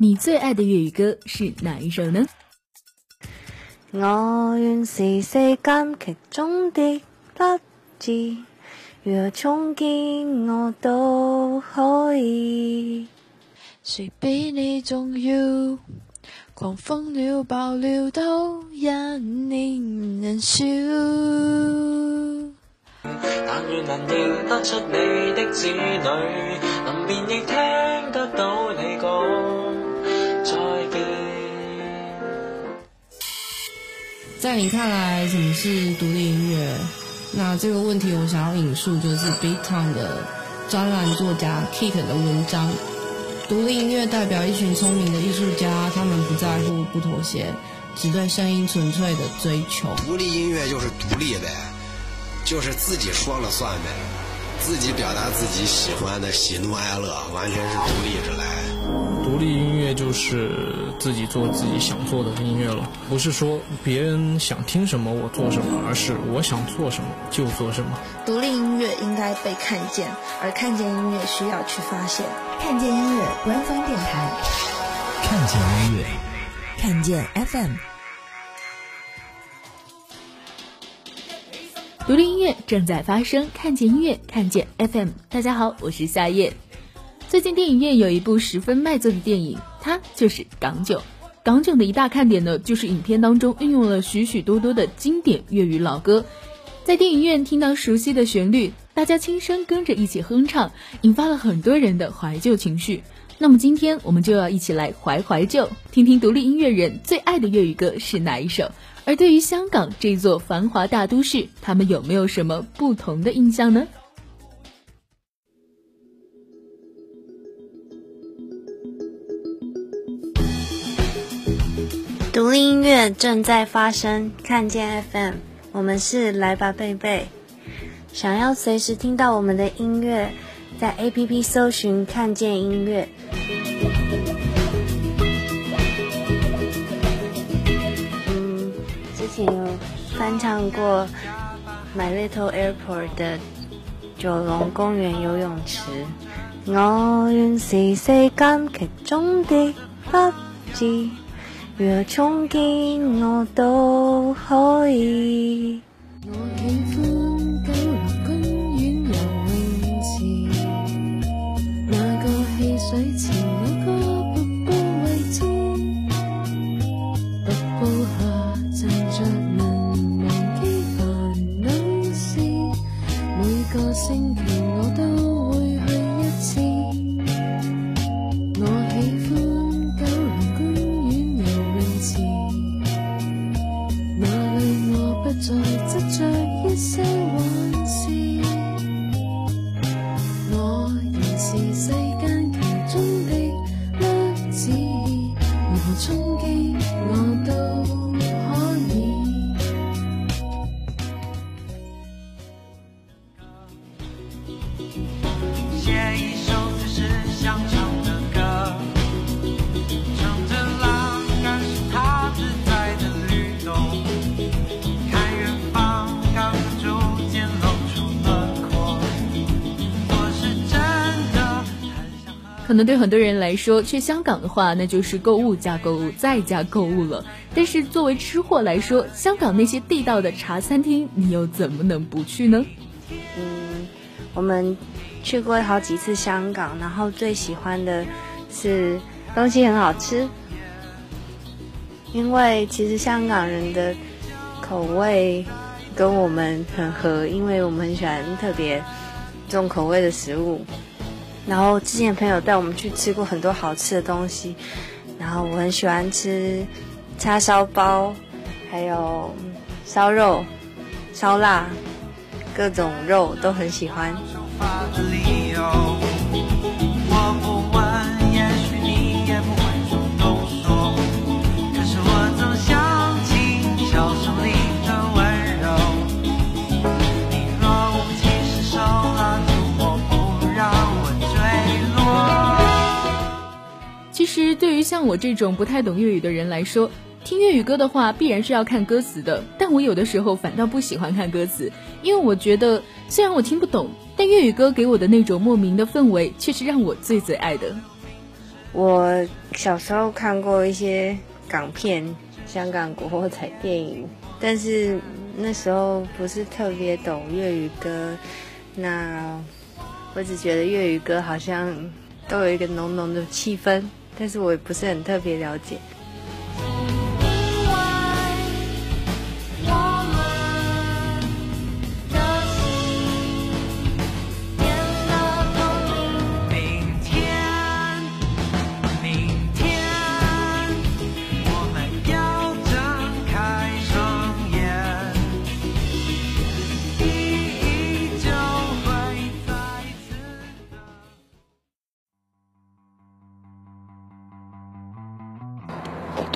你最爱的粤语歌是哪一首呢？我愿是世间剧中的不二，若冲天我都可以，谁比你重要？狂风了爆了都一年人少，但愿能认得出你的子女，能便亦听得到你讲。在你看来，什么是独立音乐？那这个问题我想要引述，就是《Big t o n 的专栏作家 k i t 的文章：独立音乐代表一群聪明的艺术家，他们不在乎、不妥协，只对声音纯粹的追求。独立音乐就是独立呗，就是自己说了算呗，自己表达自己喜欢的喜怒哀乐，完全是独立着来。独立音乐就是自己做自己想做的音乐了，不是说别人想听什么我做什么，而是我想做什么就做什么。独立音乐应该被看见，而看见音乐需要去发现。看见音乐官方电台，看见音乐，看见 FM。独立音乐正在发生，看见音乐，看见 FM。大家好，我是夏夜。最近电影院有一部十分卖座的电影，它就是《港囧》。《港囧》的一大看点呢，就是影片当中运用了许许多多的经典粤语老歌，在电影院听到熟悉的旋律，大家轻声跟着一起哼唱，引发了很多人的怀旧情绪。那么今天我们就要一起来怀怀旧，听听独立音乐人最爱的粤语歌是哪一首。而对于香港这座繁华大都市，他们有没有什么不同的印象呢？独立音乐正在发生，看见 FM，我们是来吧贝贝，想要随时听到我们的音乐，在 APP 搜寻“看见音乐”。嗯，之前有翻唱过 My Little Airport 的《九龙公园游泳池》。我愿是世间其中的不至。若冲天，我都可以。我喜欢九龙公园游泳池，那个汽水池。那对很多人来说，去香港的话，那就是购物加购物再加购物了。但是作为吃货来说，香港那些地道的茶餐厅，你又怎么能不去呢？嗯，我们去过好几次香港，然后最喜欢的是东西很好吃，因为其实香港人的口味跟我们很合，因为我们很喜欢特别重口味的食物。然后之前朋友带我们去吃过很多好吃的东西，然后我很喜欢吃叉烧包，还有烧肉、烧腊，各种肉都很喜欢。实对于像我这种不太懂粤语的人来说，听粤语歌的话，必然是要看歌词的。但我有的时候反倒不喜欢看歌词，因为我觉得虽然我听不懂，但粤语歌给我的那种莫名的氛围，却是让我最最爱的。我小时候看过一些港片、香港古惑仔电影，但是那时候不是特别懂粤语歌，那我只觉得粤语歌好像都有一个浓浓的气氛。但是我也不是很特别了解。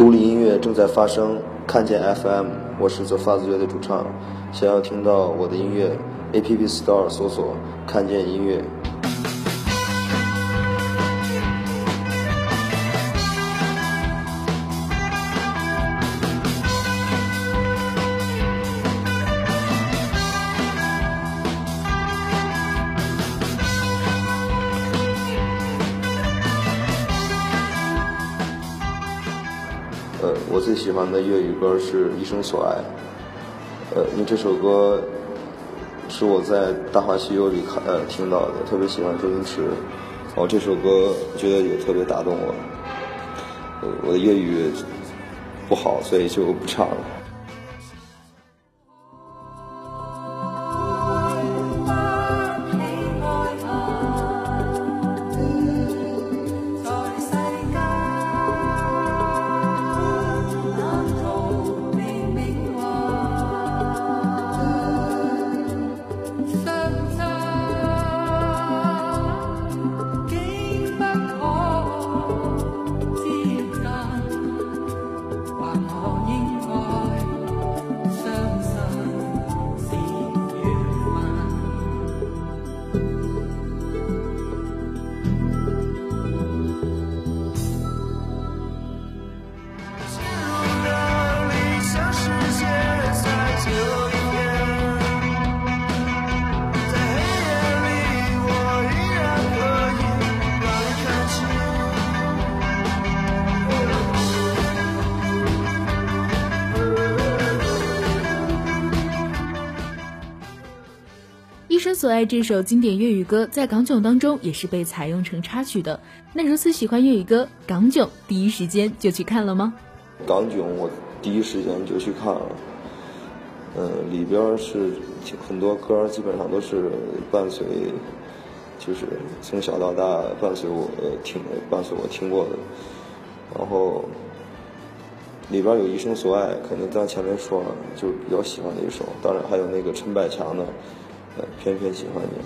独立音乐正在发生，看见 FM，我是 The 发 z 乐的主唱，想要听到我的音乐，APP Store 搜索看见音乐。我最喜欢的粤语歌是《一生所爱》，呃，因为这首歌是我在《大话西游》里看呃听到的，特别喜欢周星驰，然后这首歌觉得也特别打动我。我的粤语不好，所以就不唱了。所爱这首经典粤语歌在港囧当中也是被采用成插曲的。那如此喜欢粤语歌，港囧第一时间就去看了吗？港囧我第一时间就去看了，嗯，里边是很多歌，基本上都是伴随，就是从小到大伴随我听，伴随我听过的。然后里边有《一生所爱》，肯定在前面说了，就比较喜欢的一首。当然还有那个陈百强的。偏偏喜欢你，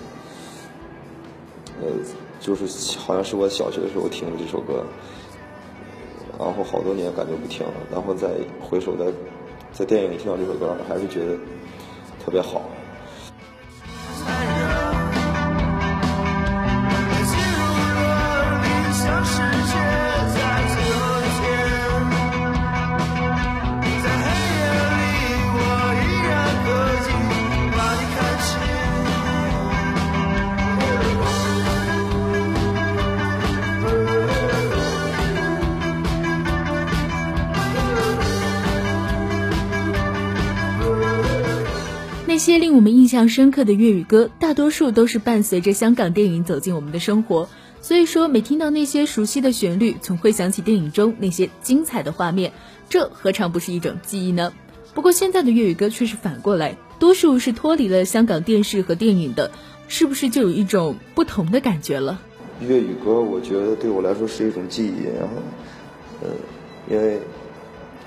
呃，就是好像是我小学的时候听的这首歌，然后好多年感觉不听了，然后再回首在在电影里听到这首歌，还是觉得特别好。一些令我们印象深刻的粤语歌，大多数都是伴随着香港电影走进我们的生活。所以说，每听到那些熟悉的旋律，总会想起电影中那些精彩的画面。这何尝不是一种记忆呢？不过，现在的粤语歌却是反过来，多数是脱离了香港电视和电影的，是不是就有一种不同的感觉了？粤语歌，我觉得对我来说是一种记忆，然后，呃，因为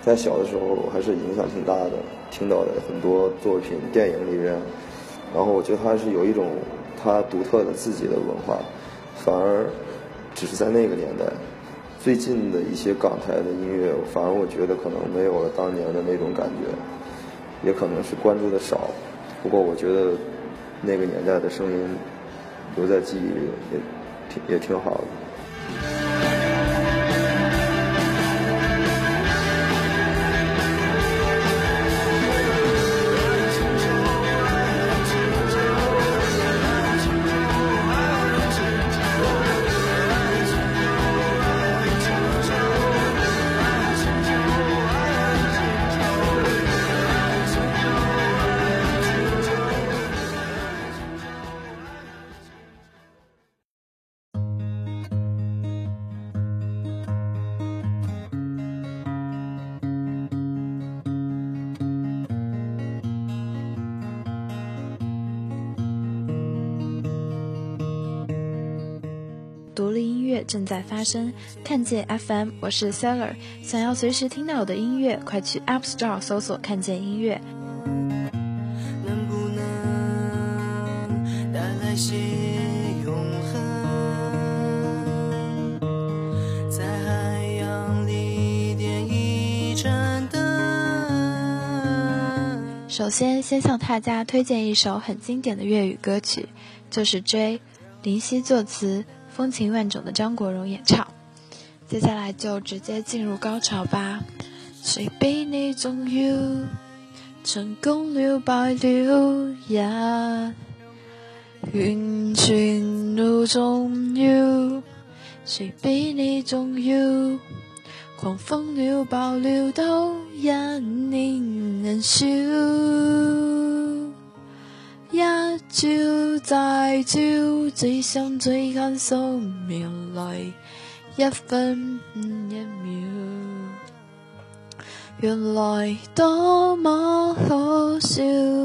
在小的时候还是影响挺大的。听到的很多作品、电影里边，然后我觉得他是有一种他独特的自己的文化，反而只是在那个年代，最近的一些港台的音乐，反而我觉得可能没有了当年的那种感觉，也可能是关注的少。不过我觉得那个年代的声音留在记忆里也挺也挺好的。正在发生，看见 FM，我是 Seller，想要随时听到我的音乐，快去 App Store 搜索“看见音乐”。能能不带来些永恒？在海洋里点一盏灯。首先，先向大家推荐一首很经典的粤语歌曲，就是《追》，林夕作词。风情万种的张国荣演唱，接下来就直接进入高潮吧。谁比你重要？成功了，败了，也完全都重要。谁比你重要？狂风了，暴了，都一脸人笑。一朝再朝，只想追紧数秒，里，一分一秒。原来多么可笑，原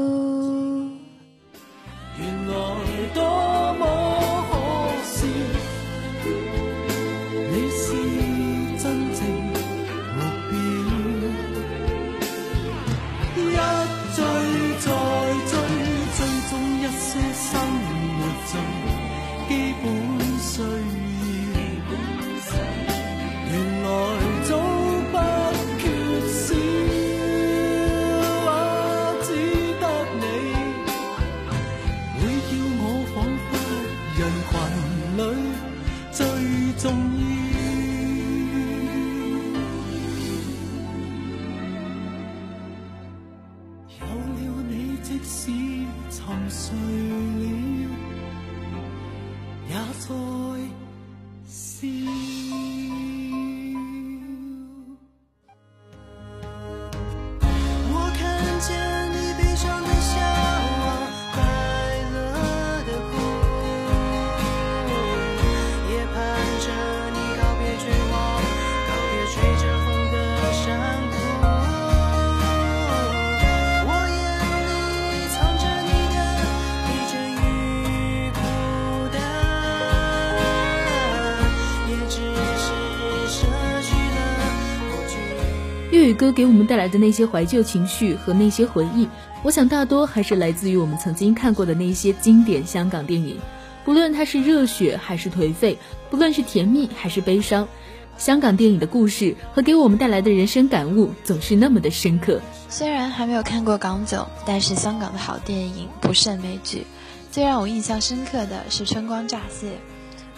来多。中。歌给我们带来的那些怀旧情绪和那些回忆，我想大多还是来自于我们曾经看过的那些经典香港电影。不论它是热血还是颓废，不论是甜蜜还是悲伤，香港电影的故事和给我们带来的人生感悟总是那么的深刻。虽然还没有看过港囧，但是香港的好电影不胜枚举。最让我印象深刻的是《春光乍泄》，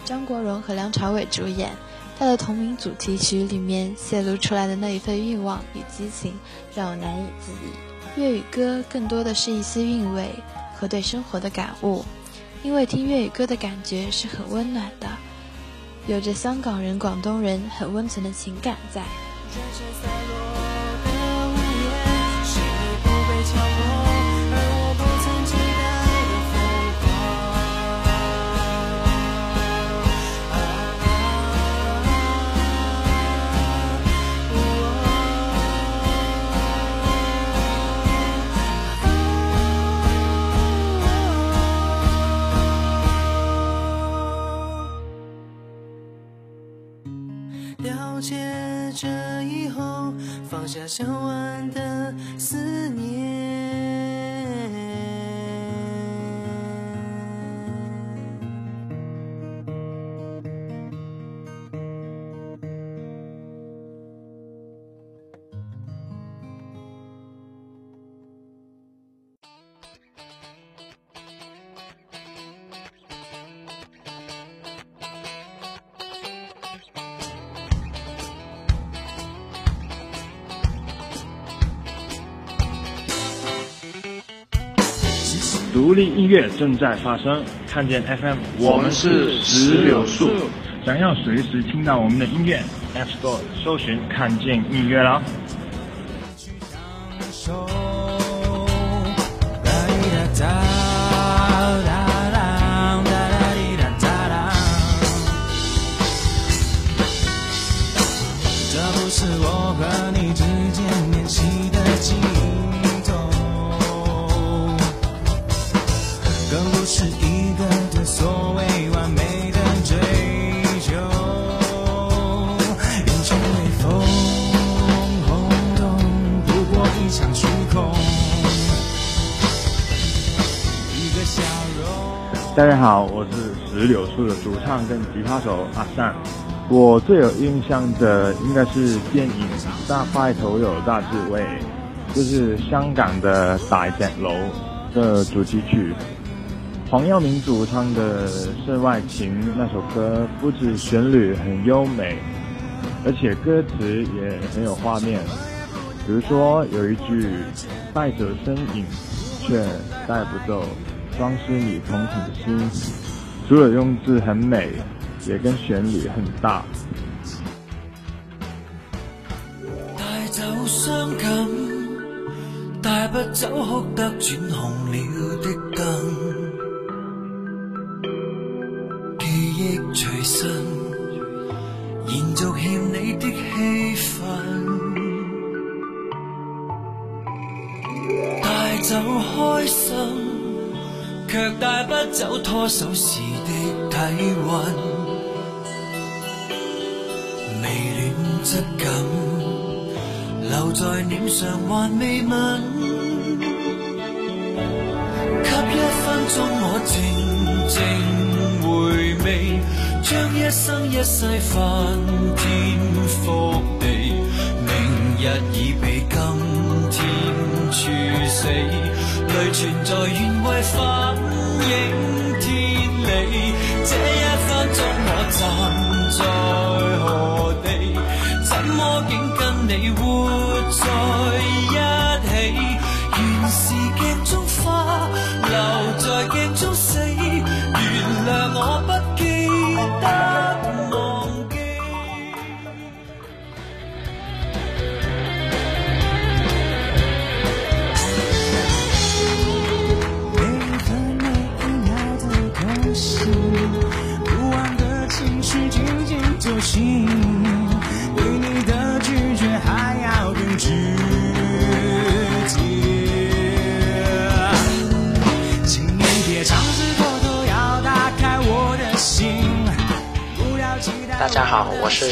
张国荣和梁朝伟主演。他的同名主题曲里面泄露出来的那一份欲望与激情，让我难以自已。粤语歌更多的是一丝韵味和对生活的感悟，因为听粤语歌的感觉是很温暖的，有着香港人、广东人很温存的情感在。了解这以后，放下相万的思念。独立音乐正在发生，看见 FM，我们是石榴树，想要随时听到我们的音乐，App Store 搜寻看见音乐啦。大家好，我是石榴树的主唱跟吉他手阿善。我最有印象的应该是电影《大块头有大智慧》，就是香港的大假楼的主题曲。黄耀明主唱的《涉外情》那首歌，不止旋律很优美，而且歌词也很有画面。比如说有一句“带走身影，却带不走”。装饰你同情心。除了用字很美，也跟旋律很大。带走伤感，带不走哭得转红了的灯。却带不走拖手时的体温，微恋质感留在脸上还未吻，给一分钟我静静回味，将一生一世翻天覆地，明日已被今天处死，泪存在愿为花。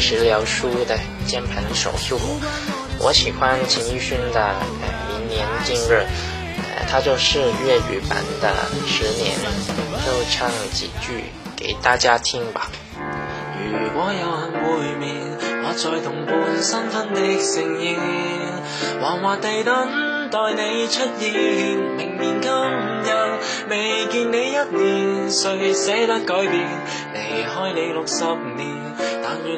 治疗书的键盘手术我喜欢陈奕迅的明年今日他就是粤语版的十年就唱几句给大家听吧如果有幸会面或在同伴身份的盛宴惶惑地等待你出现明年今日未见你一年谁舍得改变离开你六十年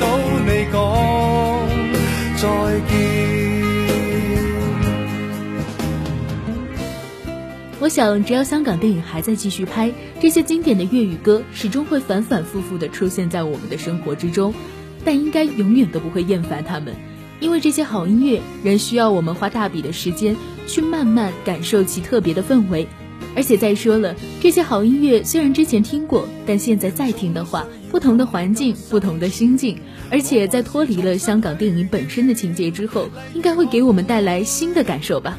到你讲再见。我想，只要香港电影还在继续拍，这些经典的粤语歌始终会反反复复的出现在我们的生活之中，但应该永远都不会厌烦他们，因为这些好音乐仍需要我们花大笔的时间去慢慢感受其特别的氛围。而且再说了，这些好音乐虽然之前听过，但现在再听的话，不同的环境，不同的心境，而且在脱离了香港电影本身的情节之后，应该会给我们带来新的感受吧。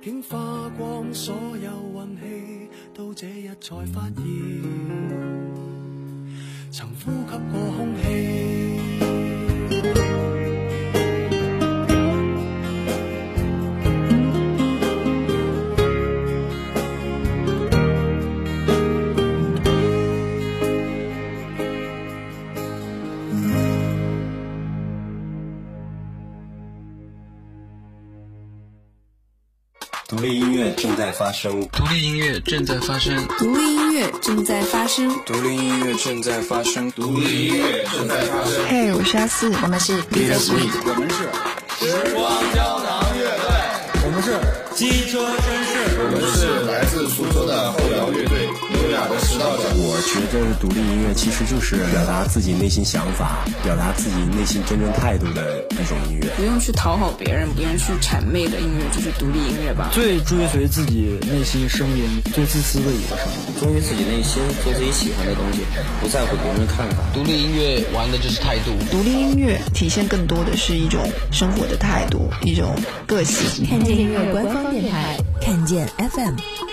竟花光所有运气，到这日才发现，曾呼吸过空气。发生独立音乐正在发生，独立音乐正在发生，独立音乐正在发生，独立音乐正在发生。嘿，我是阿四，我们是李佳 e 我们是时光胶囊乐队，我们是机车绅士，我们是来自苏州的后摇乐队。我觉得独立音乐其实就是表达自己内心想法、表达自己内心真正态度的那种音乐，不用去讨好别人，不用去谄媚的音乐就是独立音乐吧。最追随自己内心声音、最自私的一个声音，忠于自己内心，做自己喜欢的东西，不在乎别人的看法。独立音乐玩的就是态度，独立音乐体现更多的是一种生活的态度，一种个性。看见音乐官方电台，看见 FM。